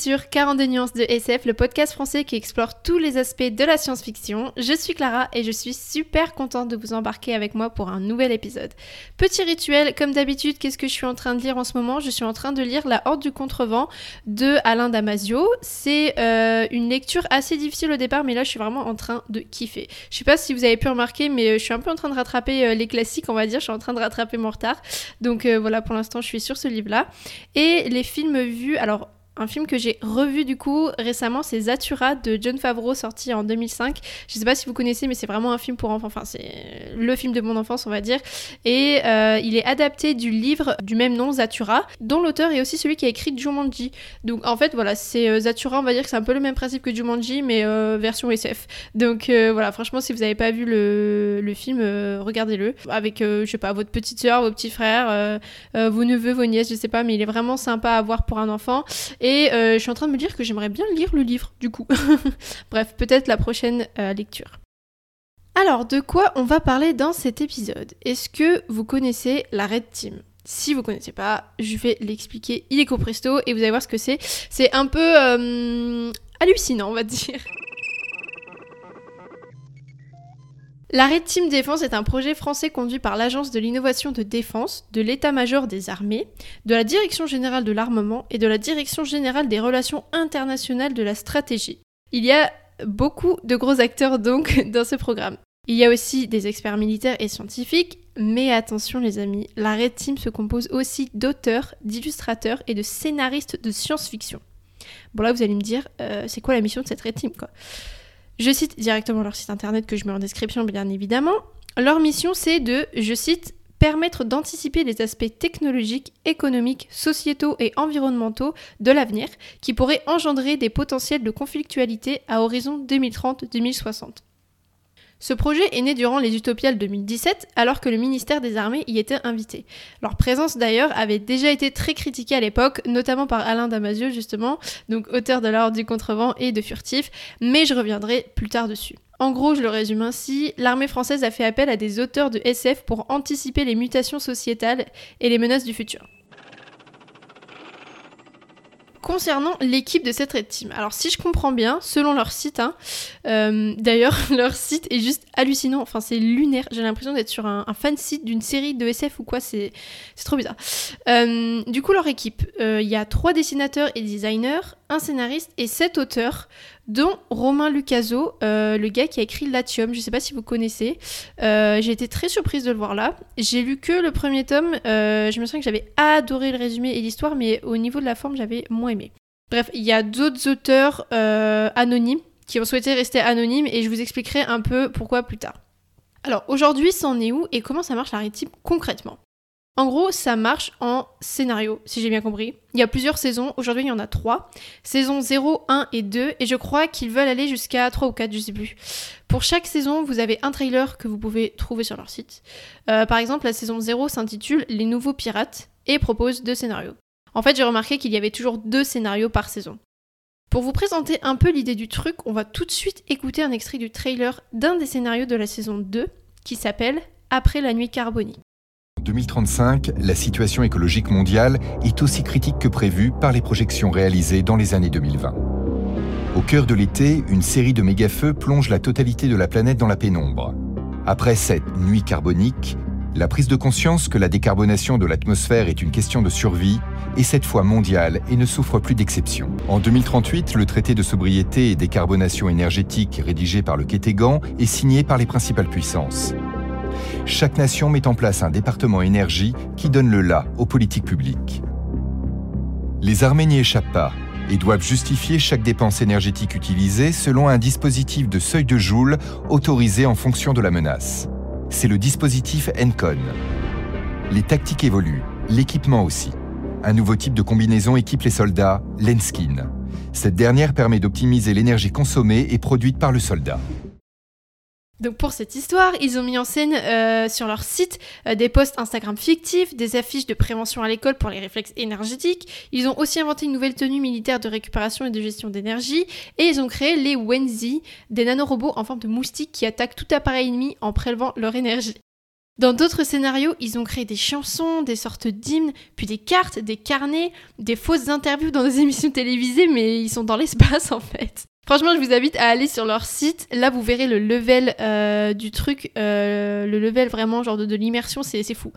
Sur 42 nuances de SF, le podcast français qui explore tous les aspects de la science-fiction. Je suis Clara et je suis super contente de vous embarquer avec moi pour un nouvel épisode. Petit rituel, comme d'habitude, qu'est-ce que je suis en train de lire en ce moment? Je suis en train de lire La Horde du Contrevent de Alain Damasio. C'est euh, une lecture assez difficile au départ, mais là je suis vraiment en train de kiffer. Je sais pas si vous avez pu remarquer, mais euh, je suis un peu en train de rattraper euh, les classiques, on va dire. Je suis en train de rattraper mon retard. Donc voilà, pour l'instant, je suis sur ce livre-là. Et les films vus, alors un film que j'ai revu du coup récemment, c'est Zatura de John Favreau, sorti en 2005. Je sais pas si vous connaissez, mais c'est vraiment un film pour enfants. Enfin, c'est le film de mon enfance, on va dire. Et euh, il est adapté du livre du même nom, Zatura, dont l'auteur est aussi celui qui a écrit Jumanji. Donc en fait, voilà, c'est euh, Zatura, on va dire que c'est un peu le même principe que Jumanji, mais euh, version SF. Donc voilà, franchement, si vous n'avez pas vu le, le film, regardez-le. Avec, je sais pas, votre petite soeur, vos petits frères, vos neveux, vos nièces, je sais pas, mais il est vraiment sympa à voir pour un enfant. Euh, je suis en train de me dire que j'aimerais bien lire le livre, du coup. Bref, peut-être la prochaine euh, lecture. Alors, de quoi on va parler dans cet épisode? Est-ce que vous connaissez la Red Team? Si vous connaissez pas, je vais l'expliquer illico presto et vous allez voir ce que c'est. C'est un peu euh, hallucinant, on va dire. La Red Team Défense est un projet français conduit par l'Agence de l'innovation de défense, de l'état-major des armées, de la Direction générale de l'armement et de la Direction générale des relations internationales de la stratégie. Il y a beaucoup de gros acteurs donc dans ce programme. Il y a aussi des experts militaires et scientifiques, mais attention les amis, la Red Team se compose aussi d'auteurs, d'illustrateurs et de scénaristes de science-fiction. Bon là vous allez me dire, euh, c'est quoi la mission de cette Red Team quoi? Je cite directement leur site internet que je mets en description bien évidemment. Leur mission c'est de, je cite, permettre d'anticiper les aspects technologiques, économiques, sociétaux et environnementaux de l'avenir qui pourraient engendrer des potentiels de conflictualité à horizon 2030-2060. Ce projet est né durant les Utopiales 2017, alors que le ministère des Armées y était invité. Leur présence d'ailleurs avait déjà été très critiquée à l'époque, notamment par Alain Damasio justement, donc auteur de l'ordre du contrevent et de Furtif, mais je reviendrai plus tard dessus. En gros, je le résume ainsi, l'armée française a fait appel à des auteurs de SF pour anticiper les mutations sociétales et les menaces du futur concernant l'équipe de cette Red Team. Alors si je comprends bien, selon leur site, hein, euh, d'ailleurs leur site est juste hallucinant, enfin c'est lunaire, j'ai l'impression d'être sur un, fan site d'une série de SF ou quoi, c'est trop bizarre. Euh, du coup leur équipe, euh, il y a trois dessinateurs et designers, un scénariste et sept auteurs, dont Romain Lucaso, euh, le gars qui a écrit Latium. Je ne sais pas si vous connaissez. Euh, j'ai été très surprise de le voir là. J'ai lu que le premier tome. Euh, je me souviens que j'avais adoré le résumé et l'histoire, mais au niveau de la forme, j'avais moins aimé. Bref, il y a d'autres auteurs anonymes qui ont souhaité rester anonymes et je vous expliquerai un peu pourquoi plus tard. Alors aujourd'hui, c'en est où et comment ça marche la rétime concrètement? En gros, ça marche en scénario, si j'ai bien compris. Il y a plusieurs saisons, aujourd'hui il y en a trois. Saison 0, 1 et 2, et je crois qu'ils veulent aller jusqu'à 3 ou 4, je sais plus. Pour chaque saison, vous avez un trailer que vous pouvez trouver sur leur site. Euh, par exemple, la saison 0 s'intitule Les nouveaux pirates et propose deux scénarios. En fait, j'ai remarqué qu'il y avait toujours deux scénarios par saison. Pour vous présenter un peu l'idée du truc, on va tout de suite écouter un extrait du trailer d'un des scénarios de la saison 2 qui s'appelle Après la nuit carbonique. En 2035, la situation écologique mondiale est aussi critique que prévu par les projections réalisées dans les années 2020. Au cœur de l'été, une série de méga-feux plonge la totalité de la planète dans la pénombre. Après cette nuit carbonique, la prise de conscience que la décarbonation de l'atmosphère est une question de survie est cette fois mondiale et ne souffre plus d'exception. En 2038, le traité de sobriété et décarbonation énergétique rédigé par le Kétégan est signé par les principales puissances chaque nation met en place un département énergie qui donne le là aux politiques publiques. Les armées n'y échappent pas et doivent justifier chaque dépense énergétique utilisée selon un dispositif de seuil de joule autorisé en fonction de la menace. C'est le dispositif ENCON. Les tactiques évoluent, l'équipement aussi. Un nouveau type de combinaison équipe les soldats, l'ENSKIN. Cette dernière permet d'optimiser l'énergie consommée et produite par le soldat. Donc pour cette histoire, ils ont mis en scène euh, sur leur site euh, des posts Instagram fictifs, des affiches de prévention à l'école pour les réflexes énergétiques. Ils ont aussi inventé une nouvelle tenue militaire de récupération et de gestion d'énergie. Et ils ont créé les Wenzi, des nanorobots en forme de moustiques qui attaquent tout appareil ennemi en prélevant leur énergie. Dans d'autres scénarios, ils ont créé des chansons, des sortes d'hymnes, puis des cartes, des carnets, des fausses interviews dans des émissions télévisées, mais ils sont dans l'espace en fait. Franchement, je vous invite à aller sur leur site. Là, vous verrez le level euh, du truc, euh, le level vraiment genre de, de l'immersion, c'est fou.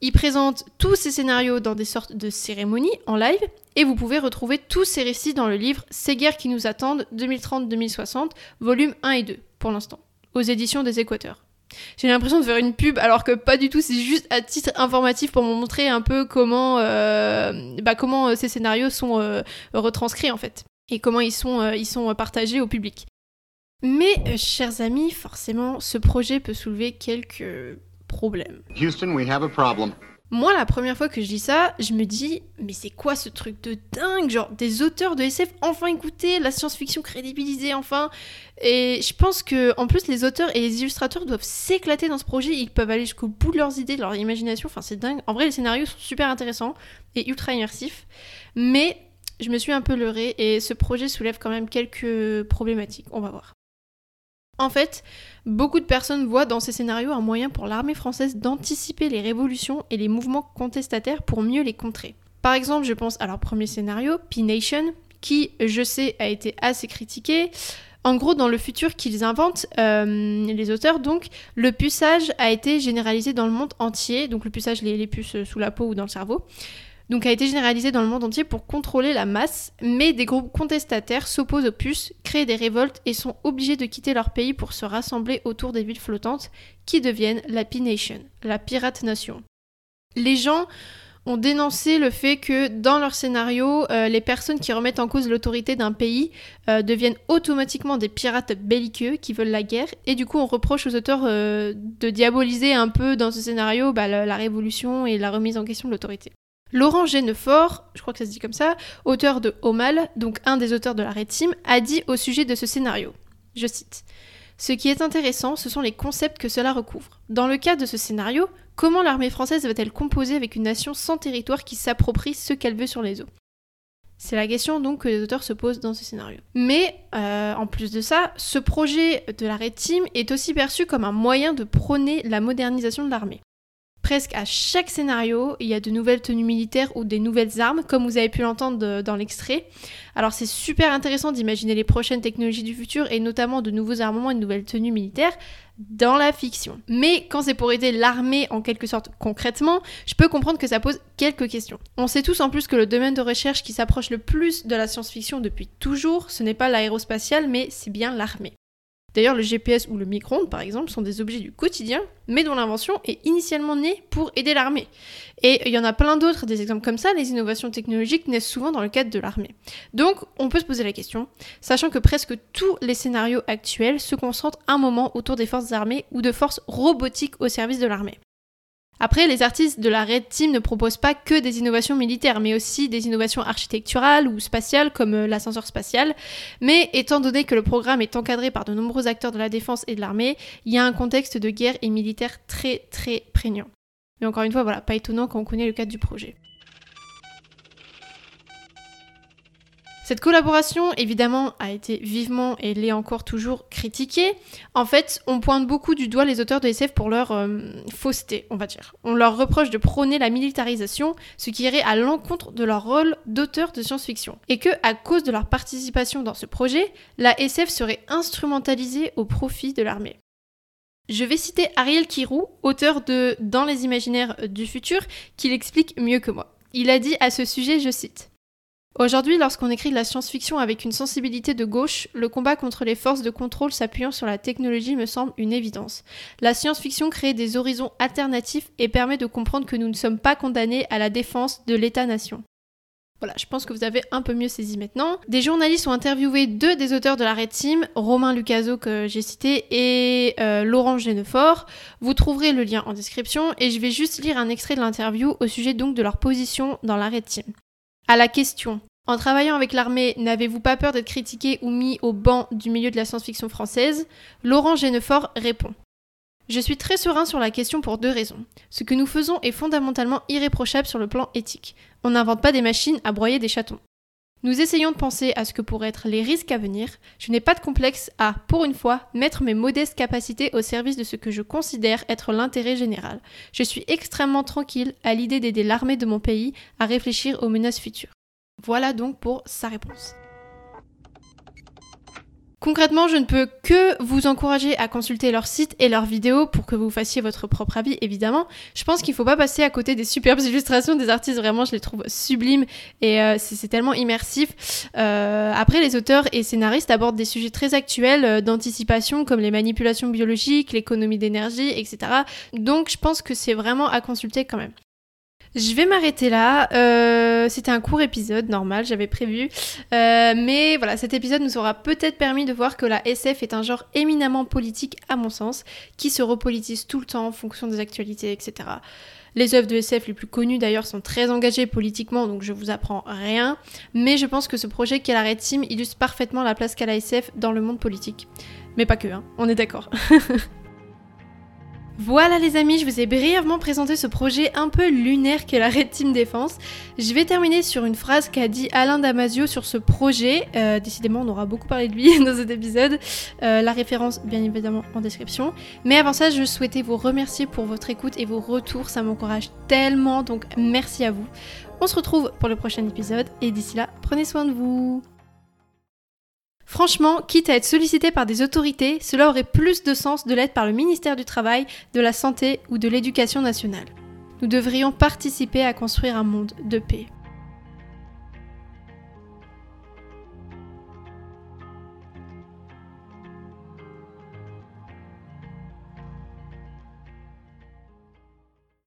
Ils présentent tous ces scénarios dans des sortes de cérémonies en live et vous pouvez retrouver tous ces récits dans le livre Ces guerres qui nous attendent 2030-2060, volume 1 et 2 pour l'instant, aux éditions des Équateurs. J'ai l'impression de faire une pub alors que pas du tout, c'est juste à titre informatif pour me montrer un peu comment, euh, bah, comment ces scénarios sont retranscrits en fait et comment ils sont, ils sont partagés au public. Mais, chers amis, forcément, ce projet peut soulever quelques problème. Houston, we have a problem. Moi, la première fois que je lis ça, je me dis, mais c'est quoi ce truc de dingue? Genre, des auteurs de SF enfin écoutés, la science-fiction crédibilisée enfin. Et je pense que, en plus, les auteurs et les illustrateurs doivent s'éclater dans ce projet. Ils peuvent aller jusqu'au bout de leurs idées, de leur imagination. Enfin, c'est dingue. En vrai, les scénarios sont super intéressants et ultra immersifs. Mais je me suis un peu leurrée et ce projet soulève quand même quelques problématiques. On va voir. En fait, beaucoup de personnes voient dans ces scénarios un moyen pour l'armée française d'anticiper les révolutions et les mouvements contestataires pour mieux les contrer. Par exemple, je pense à leur premier scénario, P-Nation, qui, je sais, a été assez critiqué. En gros, dans le futur qu'ils inventent, euh, les auteurs, donc, le puçage a été généralisé dans le monde entier, donc le puçage, les puces sous la peau ou dans le cerveau donc a été généralisé dans le monde entier pour contrôler la masse, mais des groupes contestataires s'opposent aux puces, créent des révoltes et sont obligés de quitter leur pays pour se rassembler autour des villes flottantes qui deviennent la P-Nation, la Pirate Nation. Les gens ont dénoncé le fait que dans leur scénario, euh, les personnes qui remettent en cause l'autorité d'un pays euh, deviennent automatiquement des pirates belliqueux qui veulent la guerre. Et du coup, on reproche aux auteurs euh, de diaboliser un peu dans ce scénario bah, la révolution et la remise en question de l'autorité. Laurent Genefort, je crois que ça se dit comme ça, auteur de Omal, donc un des auteurs de la Team, a dit au sujet de ce scénario, je cite, Ce qui est intéressant, ce sont les concepts que cela recouvre. Dans le cas de ce scénario, comment l'armée française va-t-elle composer avec une nation sans territoire qui s'approprie ce qu'elle veut sur les eaux? C'est la question donc que les auteurs se posent dans ce scénario. Mais euh, en plus de ça, ce projet de la Team est aussi perçu comme un moyen de prôner la modernisation de l'armée. Presque à chaque scénario, il y a de nouvelles tenues militaires ou des nouvelles armes, comme vous avez pu l'entendre dans l'extrait. Alors c'est super intéressant d'imaginer les prochaines technologies du futur et notamment de nouveaux armements et de nouvelles tenues militaires dans la fiction. Mais quand c'est pour aider l'armée en quelque sorte concrètement, je peux comprendre que ça pose quelques questions. On sait tous en plus que le domaine de recherche qui s'approche le plus de la science-fiction depuis toujours, ce n'est pas l'aérospatial, mais c'est bien l'armée. D'ailleurs, le GPS ou le micro-ondes, par exemple, sont des objets du quotidien, mais dont l'invention est initialement née pour aider l'armée. Et il y en a plein d'autres, des exemples comme ça, les innovations technologiques naissent souvent dans le cadre de l'armée. Donc, on peut se poser la question, sachant que presque tous les scénarios actuels se concentrent un moment autour des forces armées ou de forces robotiques au service de l'armée. Après, les artistes de la Red Team ne proposent pas que des innovations militaires, mais aussi des innovations architecturales ou spatiales comme euh, l'ascenseur spatial. Mais étant donné que le programme est encadré par de nombreux acteurs de la défense et de l'armée, il y a un contexte de guerre et militaire très très prégnant. Mais encore une fois, voilà, pas étonnant quand on connaît le cadre du projet. Cette collaboration, évidemment, a été vivement et l'est encore toujours critiquée. En fait, on pointe beaucoup du doigt les auteurs de SF pour leur euh, fausseté, on va dire. On leur reproche de prôner la militarisation, ce qui irait à l'encontre de leur rôle d'auteur de science-fiction. Et que, à cause de leur participation dans ce projet, la SF serait instrumentalisée au profit de l'armée. Je vais citer Ariel Kirou, auteur de Dans les imaginaires du futur, qui l'explique mieux que moi. Il a dit à ce sujet, je cite Aujourd'hui, lorsqu'on écrit de la science-fiction avec une sensibilité de gauche, le combat contre les forces de contrôle s'appuyant sur la technologie me semble une évidence. La science-fiction crée des horizons alternatifs et permet de comprendre que nous ne sommes pas condamnés à la défense de l'État-nation. Voilà, je pense que vous avez un peu mieux saisi maintenant. Des journalistes ont interviewé deux des auteurs de la Red Team, Romain Lucaso que j'ai cité et euh, Laurent Genefort. Vous trouverez le lien en description et je vais juste lire un extrait de l'interview au sujet donc de leur position dans la Red Team. À la question En travaillant avec l'armée, n'avez-vous pas peur d'être critiqué ou mis au banc du milieu de la science-fiction française? Laurent Genefort répond Je suis très serein sur la question pour deux raisons. Ce que nous faisons est fondamentalement irréprochable sur le plan éthique. On n'invente pas des machines à broyer des chatons. Nous essayons de penser à ce que pourraient être les risques à venir. Je n'ai pas de complexe à, pour une fois, mettre mes modestes capacités au service de ce que je considère être l'intérêt général. Je suis extrêmement tranquille à l'idée d'aider l'armée de mon pays à réfléchir aux menaces futures. Voilà donc pour sa réponse. Concrètement, je ne peux que vous encourager à consulter leur site et leurs vidéos pour que vous fassiez votre propre avis, évidemment. Je pense qu'il ne faut pas passer à côté des superbes illustrations des artistes, vraiment, je les trouve sublimes et euh, c'est tellement immersif. Euh, après, les auteurs et scénaristes abordent des sujets très actuels euh, d'anticipation comme les manipulations biologiques, l'économie d'énergie, etc. Donc, je pense que c'est vraiment à consulter quand même. Je vais m'arrêter là. Euh, c'était un court épisode, normal, j'avais prévu. Euh, mais voilà, cet épisode nous aura peut-être permis de voir que la SF est un genre éminemment politique, à mon sens, qui se repolitise tout le temps en fonction des actualités, etc. Les œuvres de SF les plus connues d'ailleurs sont très engagées politiquement, donc je vous apprends rien. Mais je pense que ce projet la Red Team illustre parfaitement la place qu'a la SF dans le monde politique. Mais pas que, hein, on est d'accord. Voilà les amis, je vous ai brièvement présenté ce projet un peu lunaire qu'est la Red Team Défense. Je vais terminer sur une phrase qu'a dit Alain Damasio sur ce projet. Euh, décidément, on aura beaucoup parlé de lui dans cet épisode. Euh, la référence, bien évidemment, en description. Mais avant ça, je souhaitais vous remercier pour votre écoute et vos retours. Ça m'encourage tellement, donc merci à vous. On se retrouve pour le prochain épisode et d'ici là, prenez soin de vous. Franchement, quitte à être sollicité par des autorités, cela aurait plus de sens de l'être par le ministère du Travail, de la Santé ou de l'Éducation nationale. Nous devrions participer à construire un monde de paix.